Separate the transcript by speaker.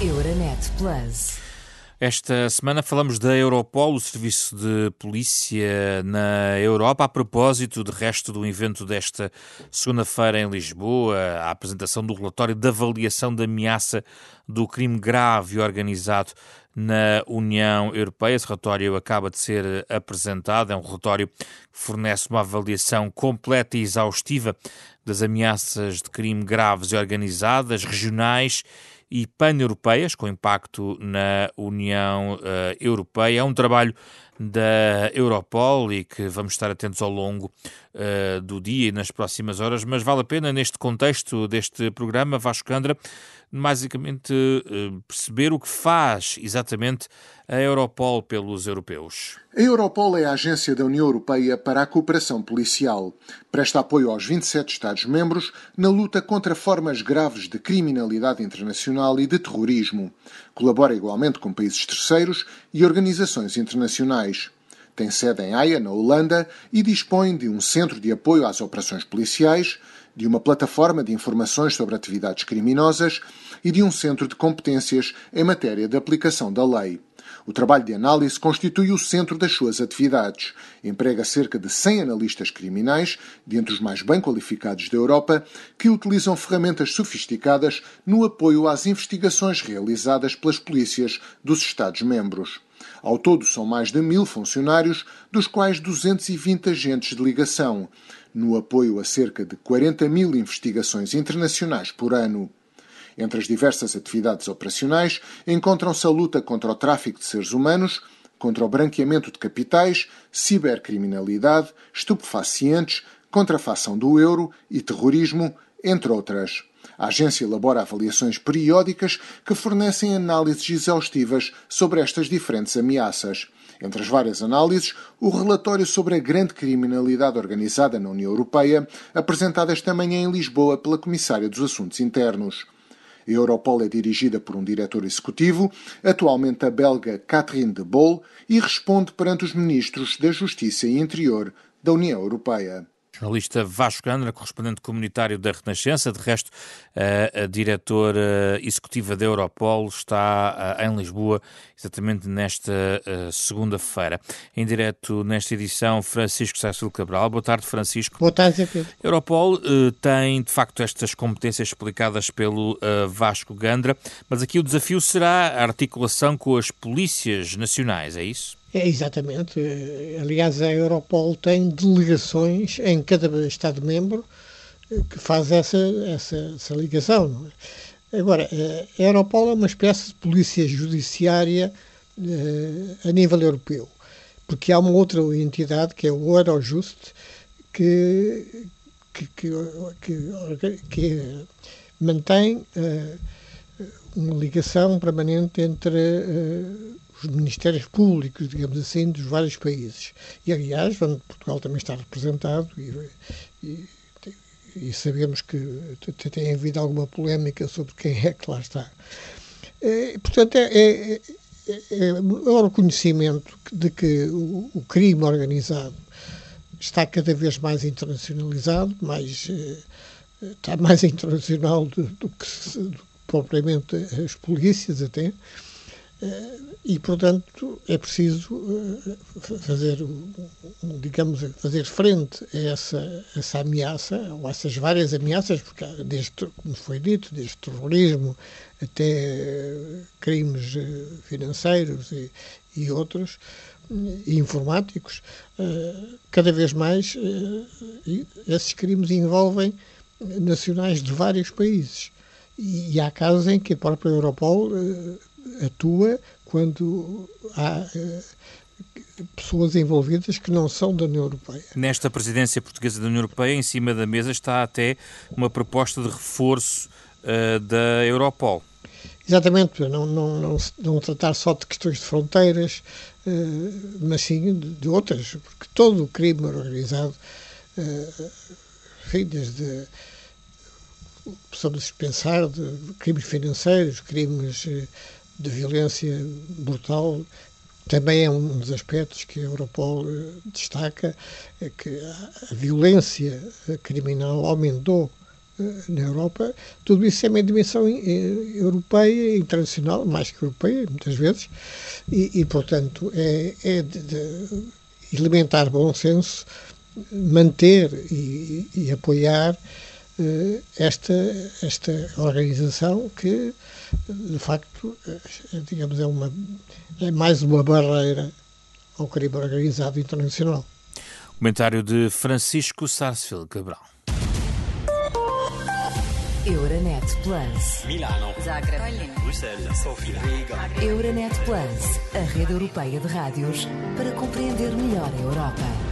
Speaker 1: Euronet Plus.
Speaker 2: Esta semana falamos da Europol, o serviço de polícia na Europa, a propósito de resto do evento desta segunda-feira em Lisboa, a apresentação do relatório de avaliação da ameaça do crime grave e organizado na União Europeia. Esse relatório acaba de ser apresentado, é um relatório que fornece uma avaliação completa e exaustiva das ameaças de crime graves e organizadas, regionais e pan-europeias, com impacto na União uh, Europeia. É um trabalho da Europol e que vamos estar atentos ao longo uh, do dia e nas próximas horas, mas vale a pena, neste contexto deste programa, Vasco Candra, basicamente uh, perceber o que faz exatamente a Europol pelos europeus.
Speaker 3: A Europol é a agência da União Europeia para a cooperação policial. Presta apoio aos 27 Estados-membros na luta contra formas graves de criminalidade internacional e de terrorismo. Colabora igualmente com países terceiros e organizações internacionais. Tem sede em Haia, na Holanda, e dispõe de um centro de apoio às operações policiais, de uma plataforma de informações sobre atividades criminosas e de um centro de competências em matéria de aplicação da lei. O trabalho de análise constitui o centro das suas atividades. Emprega cerca de 100 analistas criminais, dentre os mais bem qualificados da Europa, que utilizam ferramentas sofisticadas no apoio às investigações realizadas pelas polícias dos Estados-membros. Ao todo, são mais de mil funcionários, dos quais 220 agentes de ligação, no apoio a cerca de 40 mil investigações internacionais por ano. Entre as diversas atividades operacionais encontram-se a luta contra o tráfico de seres humanos, contra o branqueamento de capitais, cibercriminalidade, estupefacientes, contrafação do euro e terrorismo, entre outras. A agência elabora avaliações periódicas que fornecem análises exaustivas sobre estas diferentes ameaças. Entre as várias análises, o relatório sobre a grande criminalidade organizada na União Europeia, apresentado esta manhã em Lisboa pela Comissária dos Assuntos Internos. A Europol é dirigida por um diretor executivo, atualmente a belga Catherine de Boll, e responde perante os ministros da Justiça e Interior da União Europeia
Speaker 2: jornalista Vasco Gandra, correspondente comunitário da Renascença. De resto, a, a diretora executiva da Europol está em Lisboa, exatamente nesta segunda-feira. Em direto nesta edição, Francisco César Cabral. Boa tarde, Francisco.
Speaker 4: Boa tarde, Pedro.
Speaker 2: A Europol tem, de facto, estas competências explicadas pelo Vasco Gandra, mas aqui o desafio será a articulação com as polícias nacionais, é isso?
Speaker 4: É, exatamente. Aliás, a Europol tem delegações em cada Estado-membro eh, que faz essa, essa, essa ligação. É? Agora, eh, a Europol é uma espécie de polícia judiciária eh, a nível europeu, porque há uma outra entidade, que é o Eurojust, que, que, que, que, que mantém uma ligação permanente entre os ministérios públicos, digamos assim, dos vários países. E, aliás, Portugal também está representado e, e, e sabemos que tem havido alguma polémica sobre quem é que lá está. É, portanto, é, é, é, é o reconhecimento de que o, o, crime organizado está cada vez mais internacionalizado, mais, eh, está mais internacional do, do que do, propriamente as polícias até, e, portanto, é preciso eh, fazer, digamos, fazer frente a essa, essa ameaça, ou a essas várias ameaças, porque desde, como foi dito, desde terrorismo até eh, crimes eh, financeiros e, e outros, e informáticos, cada vez mais esses crimes envolvem nacionais de vários países. E há casos em que a própria Europol atua quando há eh, pessoas envolvidas que não são da União Europeia.
Speaker 2: Nesta presidência portuguesa da União Europeia, em cima da mesa está até uma proposta de reforço uh, da Europol.
Speaker 4: Exatamente, para não, não, não, não, tratar só de questões de fronteiras, uh, mas sim de, de, outras, porque todo o crime organizado, uh, enfim, desde possamos pensar de crimes financeiros, crimes de violência brutal. Também é um dos aspectos que a Europol eh, destaca, é que a violência criminal aumentou na Europa, tudo isso é uma dimensão europeia, internacional, mais que europeia, muitas vezes, e, e portanto, é, é de, de elementar bom senso manter e, e apoiar esta, esta organização que, de facto, digamos, é, uma, é mais uma barreira ao crime organizado internacional.
Speaker 2: Comentário de Francisco Sarsfield Cabral.
Speaker 1: Euronet Plus. Milano. Zagreb. Bruxelas. Sofia. Riga. Euronet Plus, a rede europeia de rádios para compreender melhor a Europa.